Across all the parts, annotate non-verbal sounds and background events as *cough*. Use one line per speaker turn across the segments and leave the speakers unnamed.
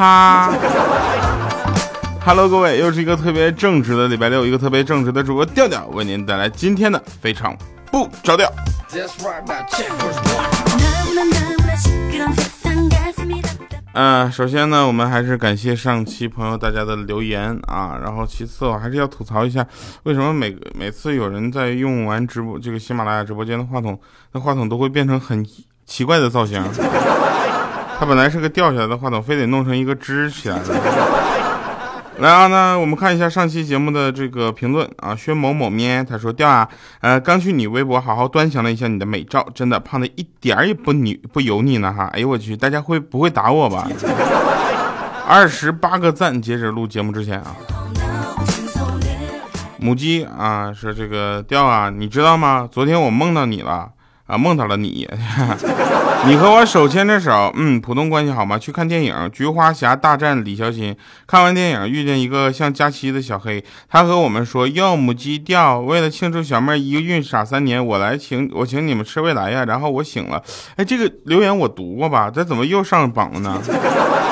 哈。Hello，各位，又是一个特别正直的礼拜六，一个特别正直的主播调调为您带来今天的非常不着调。嗯，首先呢，我们还是感谢上期朋友大家的留言啊，然后其次我还是要吐槽一下，为什么每每次有人在用完直播这个喜马拉雅直播间的话筒，那话筒都会变成很奇怪的造型？它本来是个掉下来的话筒，非得弄成一个支起来的。*laughs* 来啊，那我们看一下上期节目的这个评论啊，薛某某咩，他说掉啊，呃，刚去你微博好好端详了一下你的美照，真的胖的一点儿也不腻不油腻呢哈，哎呦我去，大家会不会打我吧？*laughs* 二十八个赞，截止录节目之前啊。母鸡啊，说这个掉啊，你知道吗？昨天我梦到你了。啊，梦到了你，*laughs* 你和我手牵着手，嗯，普通关系好吗？去看电影《菊花侠大战李小新》，看完电影遇见一个像佳期的小黑，他和我们说要母鸡钓，为了庆祝小妹一个孕傻三年，我来请我请你们吃未来呀。然后我醒了，哎，这个留言我读过吧？这怎么又上榜了呢？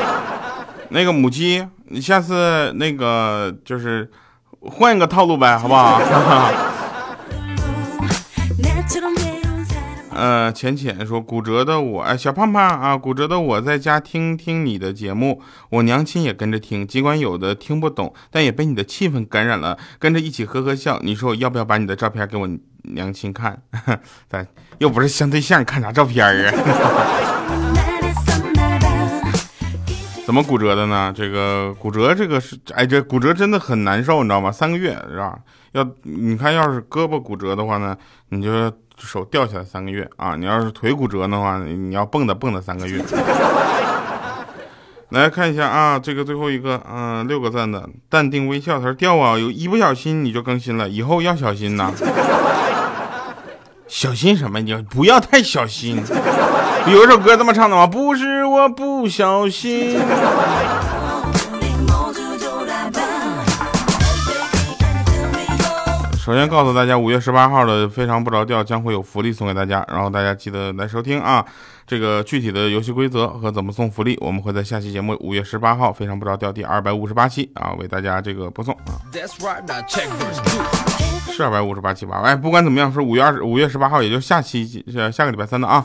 *laughs* 那个母鸡，你下次那个就是换一个套路呗，好不好？呃，浅浅说骨折的我，哎，小胖胖啊，骨折的我在家听听你的节目，我娘亲也跟着听，尽管有的听不懂，但也被你的气氛感染了，跟着一起呵呵笑。你说我要不要把你的照片给我娘亲看？*laughs* 咱又不是相对象，看啥照片啊？*laughs* 怎么骨折的呢？这个骨折，这个是，哎，这骨折真的很难受，你知道吗？三个月是吧？要你看，要是胳膊骨折的话呢，你就。手掉下来三个月啊！你要是腿骨折的话，你要蹦跶蹦跶三个月。来看一下啊，这个最后一个，嗯，六个赞的淡定微笑，他说掉啊，有一不小心你就更新了，以后要小心呐。小心什么？你不要太小心。有一首歌这么唱的吗？不是我不小心。首先告诉大家，五月十八号的非常不着调将会有福利送给大家，然后大家记得来收听啊。这个具体的游戏规则和怎么送福利，我们会在下期节目五月十八号非常不着调第二百五十八期啊为大家这个播送啊。是二百五十八期吧？哎，不管怎么样，是五月二十五月十八号，也就下期下个礼拜三的啊。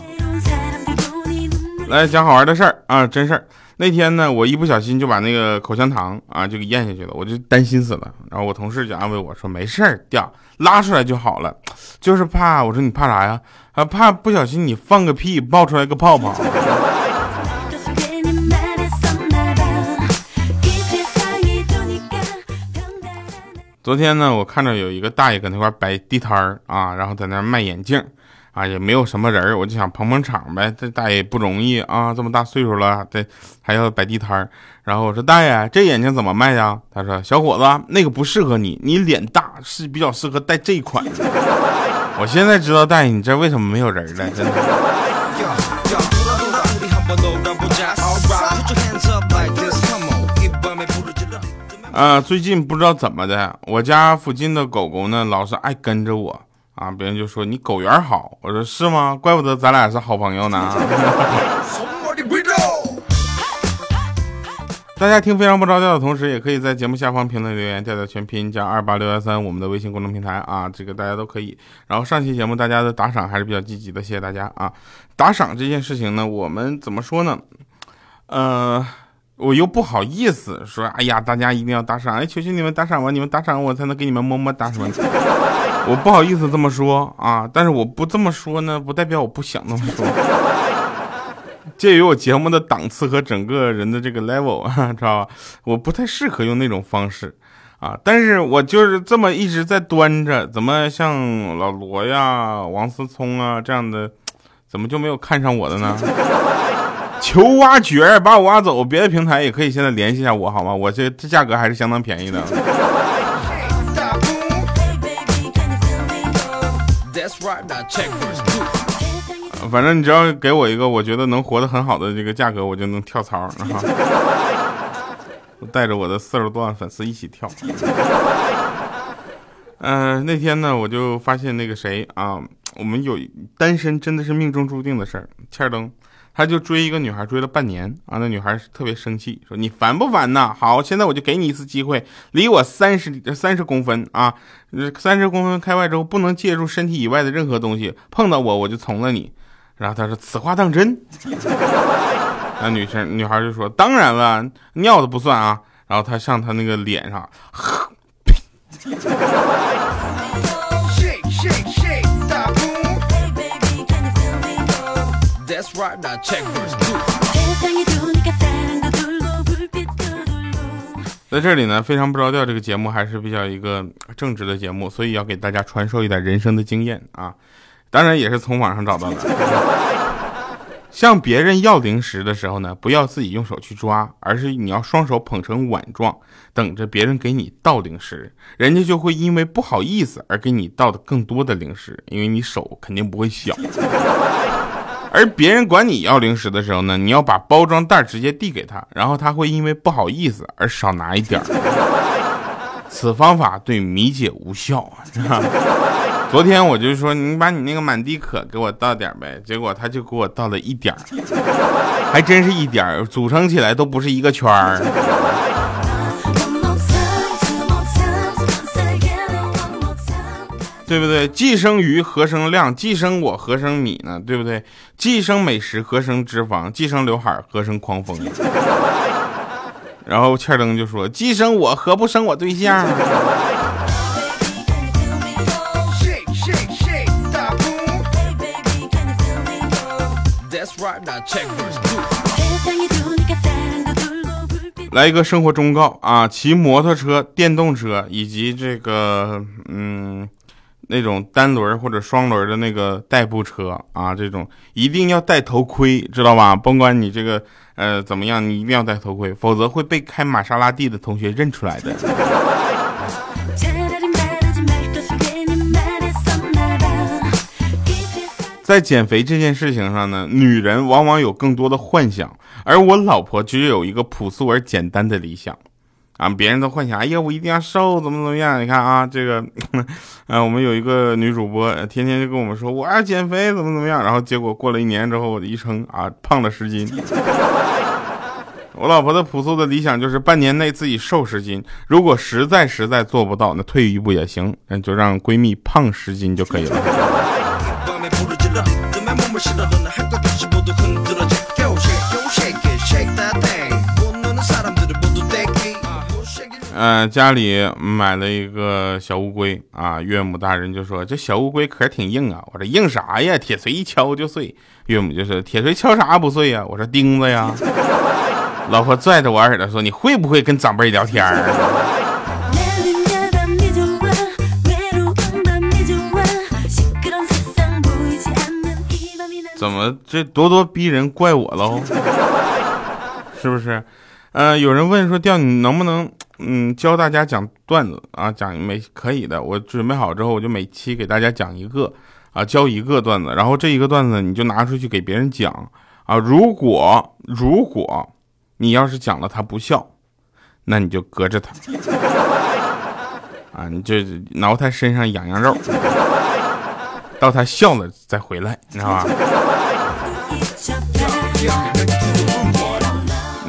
*laughs* 来讲好玩的事儿啊，真事儿。那天呢，我一不小心就把那个口香糖啊就给咽下去了，我就担心死了。然后我同事就安慰我说：“没事儿，掉拉出来就好了，就是怕。”我说：“你怕啥呀？啊，怕不小心你放个屁爆出来个泡泡。*laughs* ”昨天呢，我看着有一个大爷搁那块摆地摊儿啊，然后在那卖眼镜。啊，也没有什么人我就想捧捧场呗。这大爷不容易啊，这么大岁数了，这还要摆地摊儿然后我说：“大爷，这眼镜怎么卖呀？”他说：“小伙子，那个不适合你，你脸大，是比较适合戴这一款。*laughs* ”我现在知道大爷，你这为什么没有人了？真的。*laughs* 啊，最近不知道怎么的，我家附近的狗狗呢，老是爱跟着我。啊！别人就说你狗缘好，我说是吗？怪不得咱俩是好朋友呢。*laughs* 大家听非常不着调的同时，也可以在节目下方评论留言，调调全拼加二八六幺三，我们的微信公众平台啊，这个大家都可以。然后上期节目大家的打赏还是比较积极的，谢谢大家啊！打赏这件事情呢，我们怎么说呢？呃。我又不好意思说，哎呀，大家一定要打赏，哎，求求你们打赏吧，你们打赏我才能给你们么么哒什么。我不好意思这么说啊，但是我不这么说呢，不代表我不想那么说。介于我节目的档次和整个人的这个 level，*laughs* 知道吧？我不太适合用那种方式啊，但是我就是这么一直在端着，怎么像老罗呀、王思聪啊这样的，怎么就没有看上我的呢？求挖掘，把我挖走。别的平台也可以现在联系一下我，好吗？我这这价格还是相当便宜的。反正你只要给我一个我觉得能活得很好的这个价格，我就能跳槽。我带着我的四十多万粉丝一起跳。嗯，那天呢，我就发现那个谁啊，我们有单身真的是命中注定的事儿。欠儿登。他就追一个女孩，追了半年啊。那女孩特别生气，说：“你烦不烦呐？好，现在我就给你一次机会，离我三十三十公分啊，三十公分开外之后不能借助身体以外的任何东西，碰到我我就从了你。”然后他说：“此话当真？” *laughs* 那女生女孩就说：“当然了，尿的不算啊。”然后他向他那个脸上，*laughs* 呵在这里呢，非常不着调。这个节目还是比较一个正直的节目，所以要给大家传授一点人生的经验啊。当然也是从网上找到的。*laughs* 向别人要零食的时候呢，不要自己用手去抓，而是你要双手捧成碗状，等着别人给你倒零食。人家就会因为不好意思而给你倒的更多的零食，因为你手肯定不会小。而别人管你要零食的时候呢，你要把包装袋直接递给他，然后他会因为不好意思而少拿一点此方法对米姐无效，是吧？昨天我就说你把你那个满地可给我倒点呗，结果他就给我倒了一点还真是一点组成起来都不是一个圈儿。对不对？既生鱼，何生亮？既生我，何生米呢？对不对？既生美食，何生脂肪？既生刘海，何生狂风？*laughs* 然后欠灯就说：既生我，何不生我对象？来一个生活忠告啊！骑摩托车、电动车以及这个嗯。那种单轮或者双轮的那个代步车啊，这种一定要戴头盔，知道吧？甭管你这个呃怎么样，你一定要戴头盔，否则会被开玛莎拉蒂的同学认出来的。在减肥这件事情上呢，女人往往有更多的幻想，而我老婆只有一个朴素而简单的理想。啊！别人都幻想，哎呀，我一定要瘦，怎么怎么样？你看啊，这个，*laughs* 呃，我们有一个女主播，天天就跟我们说，我要减肥，怎么怎么样？然后结果过了一年之后，我一称啊，胖了十斤。我老婆的朴素的理想就是半年内自己瘦十斤，如果实在实在做不到，那退一步也行，那就让闺蜜胖十斤就可以了。*laughs* 嗯，家里买了一个小乌龟啊，岳母大人就说这小乌龟壳挺硬啊，我说硬啥呀？铁锤一敲就碎。岳母就说铁锤敲啥不碎呀？我说钉子呀。老婆拽着我耳朵说你会不会跟长辈聊天啊？怎么这咄咄逼人怪我喽？*laughs* 是不是？呃，有人问说，调你能不能？嗯，教大家讲段子啊，讲每可以的。我准备好之后，我就每期给大家讲一个啊，教一个段子。然后这一个段子你就拿出去给别人讲啊。如果如果你要是讲了他不笑，那你就隔着他 *laughs* 啊，你就挠他身上痒痒肉，到他笑了再回来，你知道吧？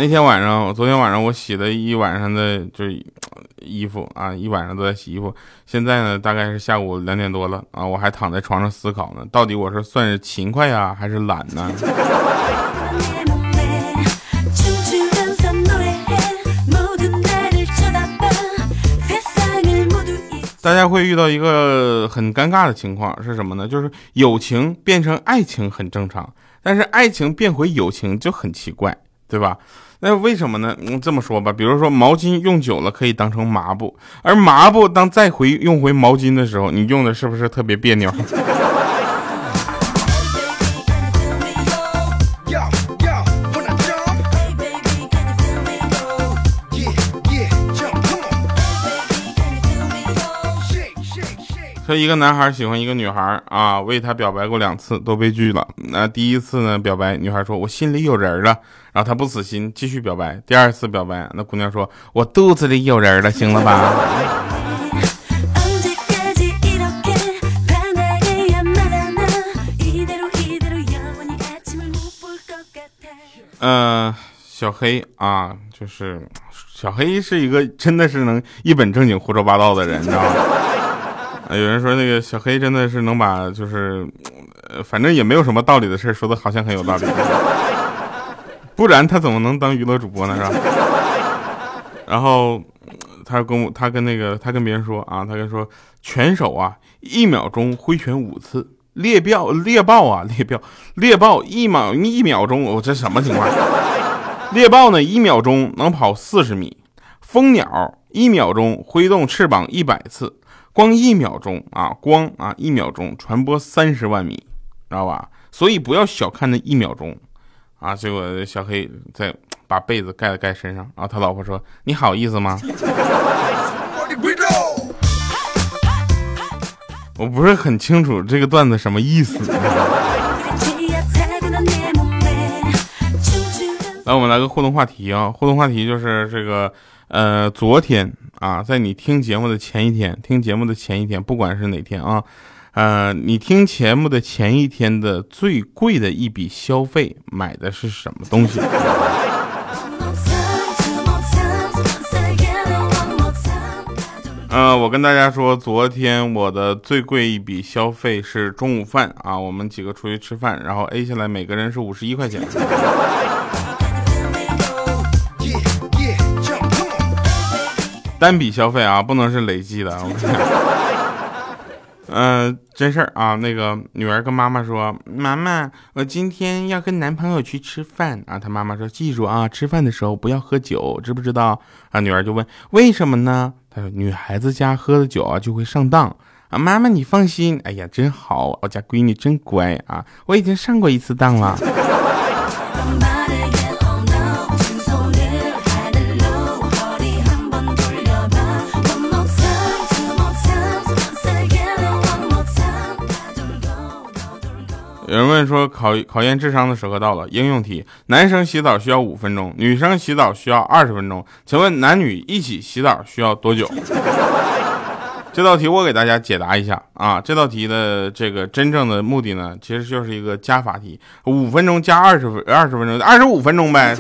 那天晚上，我昨天晚上我洗了一晚上的就是衣服啊，一晚上都在洗衣服。现在呢，大概是下午两点多了啊，我还躺在床上思考呢，到底我是算是勤快呀，还是懒呢？大家会遇到一个很尴尬的情况是什么呢？就是友情变成爱情很正常，但是爱情变回友情就很奇怪，对吧？那为什么呢？嗯，这么说吧，比如说毛巾用久了可以当成抹布，而抹布当再回用回毛巾的时候，你用的是不是特别别扭？说一个男孩喜欢一个女孩啊，为她表白过两次，都被拒了。那第一次呢，表白女孩说：“我心里有人了。”然后他不死心，继续表白。第二次表白，那姑娘说：“我肚子里有人了，行了吧？”嗯，小黑啊，就是小黑是一个真的是能一本正经胡说八道的人，你知道吗？有人说那个小黑真的是能把就是，呃，反正也没有什么道理的事说的好像很有道理，不然他怎么能当娱乐主播呢？是吧？然后他跟我，他跟那个他跟别人说啊，他跟说拳手啊，一秒钟挥拳五次。猎豹，猎豹啊，猎豹，猎豹一秒一秒钟，我这什么情况？猎豹呢，一秒钟能跑四十米。蜂鸟一秒钟挥动翅膀一百次，光一秒钟啊，光啊一秒钟传播三十万米，知道吧？所以不要小看那一秒钟啊！结果小黑在把被子盖了盖身上，然后他老婆说：“你好意思吗？” *laughs* 我不是很清楚这个段子什么意思。*laughs* 来，我们来个互动话题啊！互动话题就是这个，呃，昨天啊，在你听节目的前一天，听节目的前一天，不管是哪天啊，呃，你听节目的前一天的最贵的一笔消费，买的是什么东西？*laughs* 呃，我跟大家说，昨天我的最贵一笔消费是中午饭啊，我们几个出去吃饭，然后 A 下来每个人是五十一块钱。单笔消费啊，不能是累计的。嗯，*laughs* 真事儿啊，那个女儿跟妈妈说：“妈妈，我今天要跟男朋友去吃饭啊。”她妈妈说：“记住啊，吃饭的时候不要喝酒，知不知道？”啊，女儿就问：“为什么呢？”她说：“女孩子家喝了酒啊，就会上当啊。”妈妈，你放心，哎呀，真好，我家闺女真乖啊，我已经上过一次当了。*laughs* *laughs* 有人问说考考验智商的时刻到了，应用题：男生洗澡需要五分钟，女生洗澡需要二十分钟，请问男女一起洗澡需要多久？*laughs* 这道题我给大家解答一下啊，这道题的这个真正的目的呢，其实就是一个加法题，五分钟加二十分二十分钟，二十五分钟呗，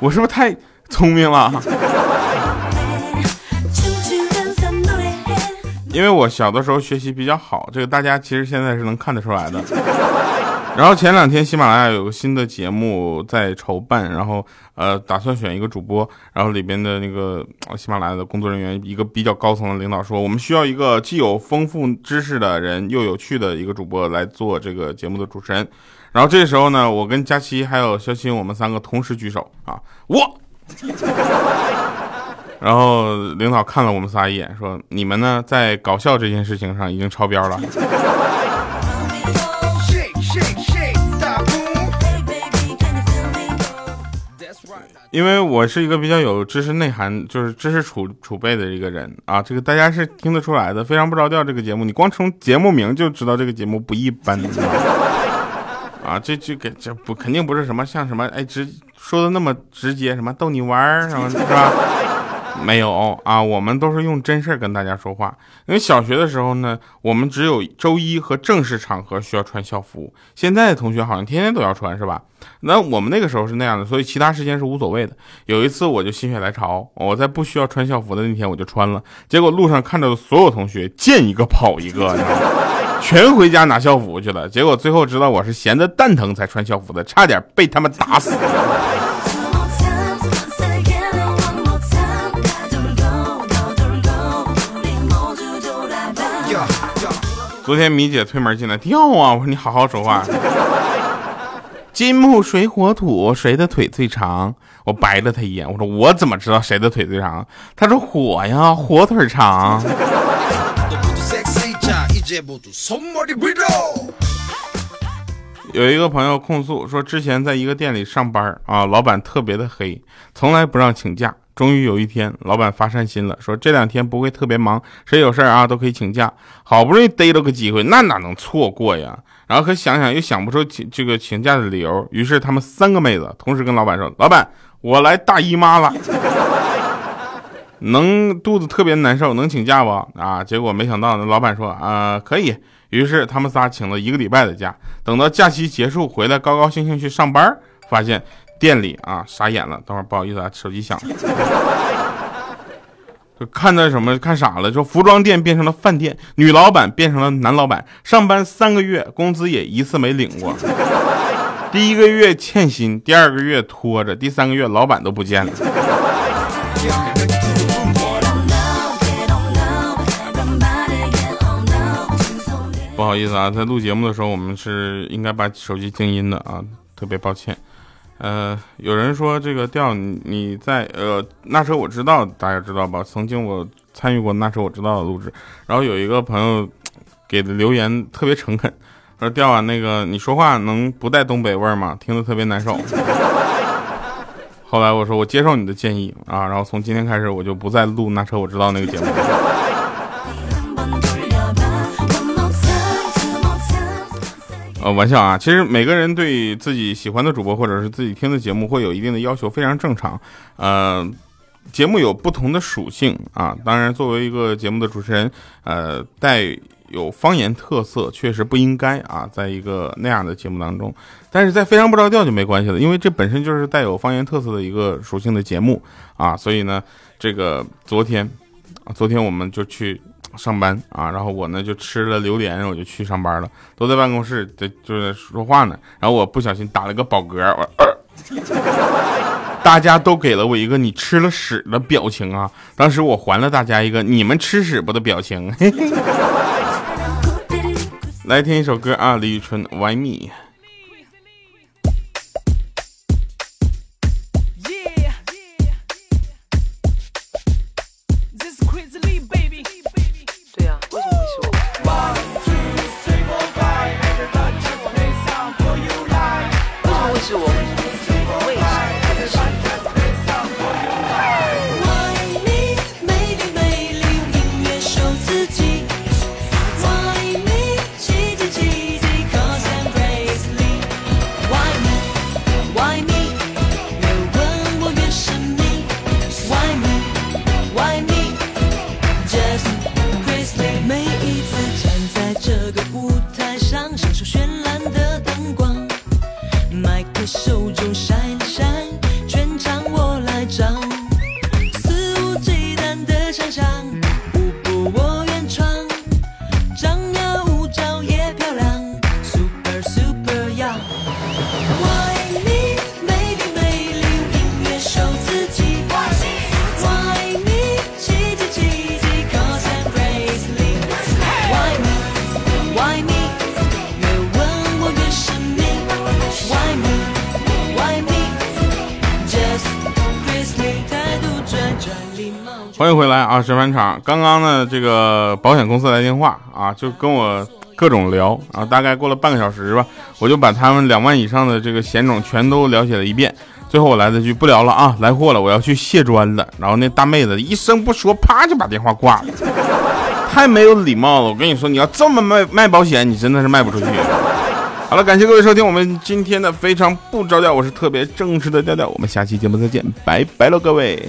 我是不是太聪明了？因为我小的时候学习比较好，这个大家其实现在是能看得出来的。然后前两天喜马拉雅有个新的节目在筹办，然后呃打算选一个主播，然后里边的那个喜马拉雅的工作人员一个比较高层的领导说，我们需要一个既有丰富知识的人又有趣的一个主播来做这个节目的主持人。然后这时候呢，我跟佳琪还有肖鑫，我们三个同时举手啊，我。然后领导看了我们仨一眼，说：“你们呢，在搞笑这件事情上已经超标了。*laughs* ”因为我是一个比较有知识内涵，就是知识储储备的一个人啊，这个大家是听得出来的。非常不着调这个节目，你光从节目名就知道这个节目不一般 *laughs* 啊！这这给这不肯定不是什么像什么哎直说的那么直接，什么逗你玩儿什么，是吧？没有啊，我们都是用真事儿跟大家说话。因为小学的时候呢，我们只有周一和正式场合需要穿校服。现在的同学好像天天都要穿，是吧？那我们那个时候是那样的，所以其他时间是无所谓的。有一次我就心血来潮，我在不需要穿校服的那天我就穿了，结果路上看到的所有同学见一个跑一个，*laughs* 全回家拿校服去了。结果最后知道我是闲得蛋疼才穿校服的，差点被他们打死。昨天米姐推门进来，跳啊！我说你好好说话。*laughs* 金木水火土，谁的腿最长？我白了他一眼，我说我怎么知道谁的腿最长？他说火呀，火腿长。有一个朋友控诉说，之前在一个店里上班啊，老板特别的黑，从来不让请假。终于有一天，老板发善心了，说这两天不会特别忙，谁有事儿啊都可以请假。好不容易逮了个机会，那哪能错过呀？然后可想想又想不出请这个请假的理由，于是他们三个妹子同时跟老板说：“老板，我来大姨妈了，*laughs* 能肚子特别难受，能请假不？”啊，结果没想到，那老板说：“啊，可以。”于是他们仨请了一个礼拜的假，等到假期结束回来，高高兴兴去上班。发现店里啊傻眼了。等会儿不好意思啊，手机响了。就看到什么看傻了，说服装店变成了饭店，女老板变成了男老板，上班三个月工资也一次没领过。第一个月欠薪，第二个月拖着，第三个月老板都不见了。不好意思啊，在录节目的时候，我们是应该把手机静音的啊，特别抱歉。呃，有人说这个调你你在呃那车我知道，大家知道吧？曾经我参与过那车我知道的录制，然后有一个朋友给的留言特别诚恳，他说调啊，那个你说话能不带东北味儿吗？听得特别难受。*laughs* 后来我说我接受你的建议啊，然后从今天开始我就不再录那车我知道那个节目。呃，玩笑啊，其实每个人对自己喜欢的主播或者是自己听的节目会有一定的要求，非常正常。呃，节目有不同的属性啊，当然作为一个节目的主持人，呃，带有方言特色确实不应该啊，在一个那样的节目当中。但是在非常不着调就没关系了，因为这本身就是带有方言特色的一个属性的节目啊，所以呢，这个昨天，昨天我们就去。上班啊，然后我呢就吃了榴莲，我就去上班了。都在办公室在就在说话呢，然后我不小心打了个饱嗝，*laughs* 大家都给了我一个你吃了屎的表情啊。当时我还了大家一个你们吃屎不的表情。*laughs* 来听一首歌啊，李宇春《Why Me》。啊，审判场。刚刚呢，这个保险公司来电话啊，就跟我各种聊啊，大概过了半个小时吧，我就把他们两万以上的这个险种全都了解了一遍。最后我来了句不聊了啊，来货了，我要去卸砖了。然后那大妹子一声不说，啪就把电话挂了，*laughs* 太没有礼貌了。我跟你说，你要这么卖卖保险，你真的是卖不出去。好了，感谢各位收听我们今天的非常不着调，我是特别正式的调调。我们下期节目再见，拜拜喽，各位。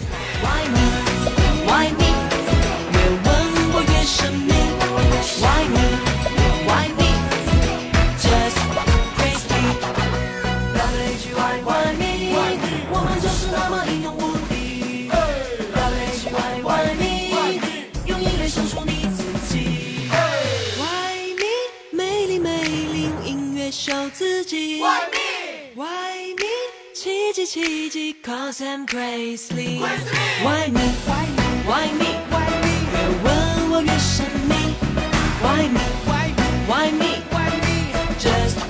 奇迹奇迹，Cause I'm crazy。Why me？Why me？Why me? 越问我越神秘。Why me? Why me？Why me？Just